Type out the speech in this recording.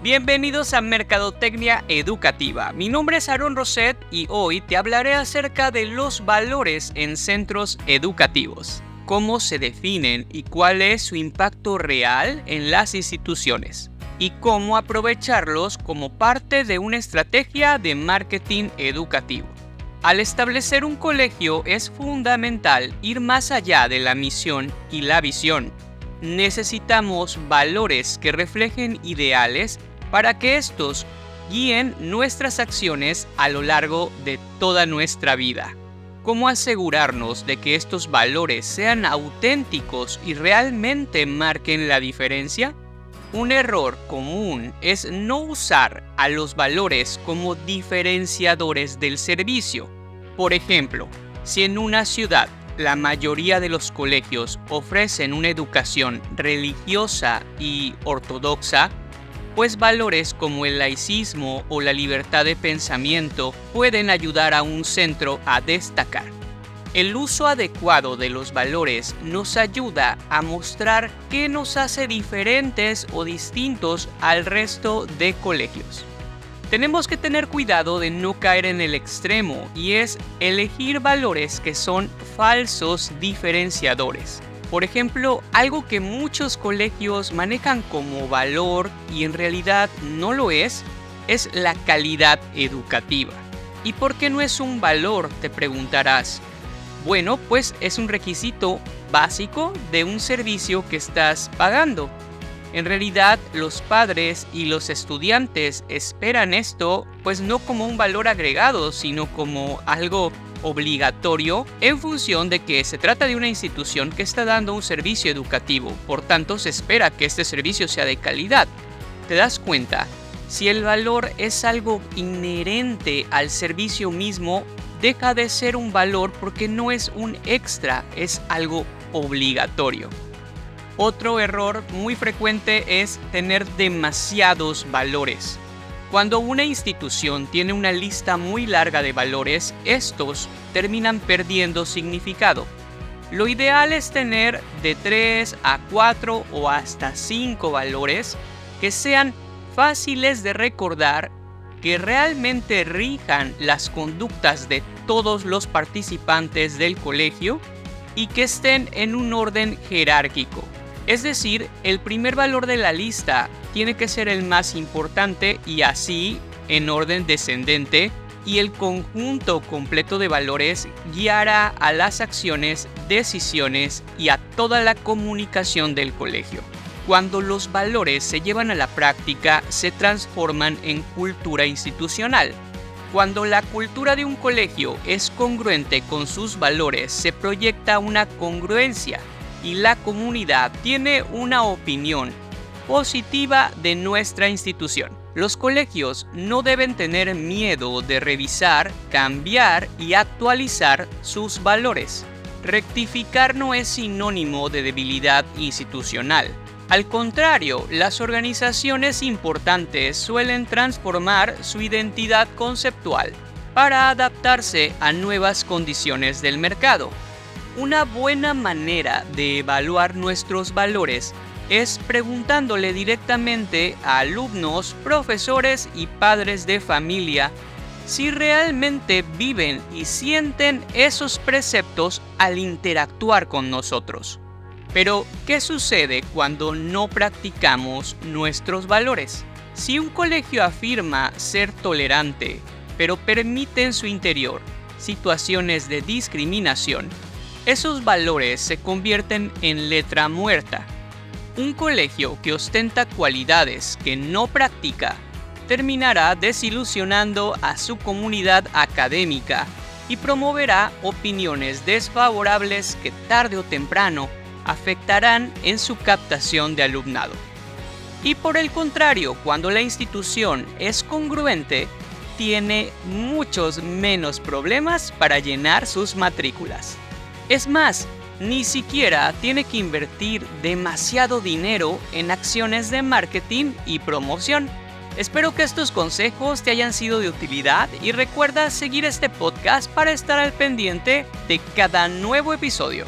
Bienvenidos a Mercadotecnia Educativa. Mi nombre es Aaron Roset y hoy te hablaré acerca de los valores en centros educativos, cómo se definen y cuál es su impacto real en las instituciones y cómo aprovecharlos como parte de una estrategia de marketing educativo. Al establecer un colegio es fundamental ir más allá de la misión y la visión. Necesitamos valores que reflejen ideales para que estos guíen nuestras acciones a lo largo de toda nuestra vida. ¿Cómo asegurarnos de que estos valores sean auténticos y realmente marquen la diferencia? Un error común es no usar a los valores como diferenciadores del servicio. Por ejemplo, si en una ciudad la mayoría de los colegios ofrecen una educación religiosa y ortodoxa, pues valores como el laicismo o la libertad de pensamiento pueden ayudar a un centro a destacar. El uso adecuado de los valores nos ayuda a mostrar qué nos hace diferentes o distintos al resto de colegios. Tenemos que tener cuidado de no caer en el extremo y es elegir valores que son falsos diferenciadores. Por ejemplo, algo que muchos colegios manejan como valor y en realidad no lo es, es la calidad educativa. ¿Y por qué no es un valor? Te preguntarás. Bueno, pues es un requisito básico de un servicio que estás pagando. En realidad, los padres y los estudiantes esperan esto, pues no como un valor agregado, sino como algo obligatorio en función de que se trata de una institución que está dando un servicio educativo, por tanto se espera que este servicio sea de calidad. ¿Te das cuenta? Si el valor es algo inherente al servicio mismo, deja de ser un valor porque no es un extra, es algo obligatorio. Otro error muy frecuente es tener demasiados valores. Cuando una institución tiene una lista muy larga de valores, estos terminan perdiendo significado. Lo ideal es tener de 3 a 4 o hasta 5 valores que sean fáciles de recordar, que realmente rijan las conductas de todos los participantes del colegio y que estén en un orden jerárquico. Es decir, el primer valor de la lista tiene que ser el más importante y así en orden descendente y el conjunto completo de valores guiará a las acciones, decisiones y a toda la comunicación del colegio. Cuando los valores se llevan a la práctica, se transforman en cultura institucional. Cuando la cultura de un colegio es congruente con sus valores, se proyecta una congruencia y la comunidad tiene una opinión positiva de nuestra institución. Los colegios no deben tener miedo de revisar, cambiar y actualizar sus valores. Rectificar no es sinónimo de debilidad institucional. Al contrario, las organizaciones importantes suelen transformar su identidad conceptual para adaptarse a nuevas condiciones del mercado. Una buena manera de evaluar nuestros valores es preguntándole directamente a alumnos, profesores y padres de familia si realmente viven y sienten esos preceptos al interactuar con nosotros. Pero, ¿qué sucede cuando no practicamos nuestros valores? Si un colegio afirma ser tolerante, pero permite en su interior situaciones de discriminación, esos valores se convierten en letra muerta. Un colegio que ostenta cualidades que no practica terminará desilusionando a su comunidad académica y promoverá opiniones desfavorables que tarde o temprano afectarán en su captación de alumnado. Y por el contrario, cuando la institución es congruente, tiene muchos menos problemas para llenar sus matrículas. Es más, ni siquiera tiene que invertir demasiado dinero en acciones de marketing y promoción. Espero que estos consejos te hayan sido de utilidad y recuerda seguir este podcast para estar al pendiente de cada nuevo episodio.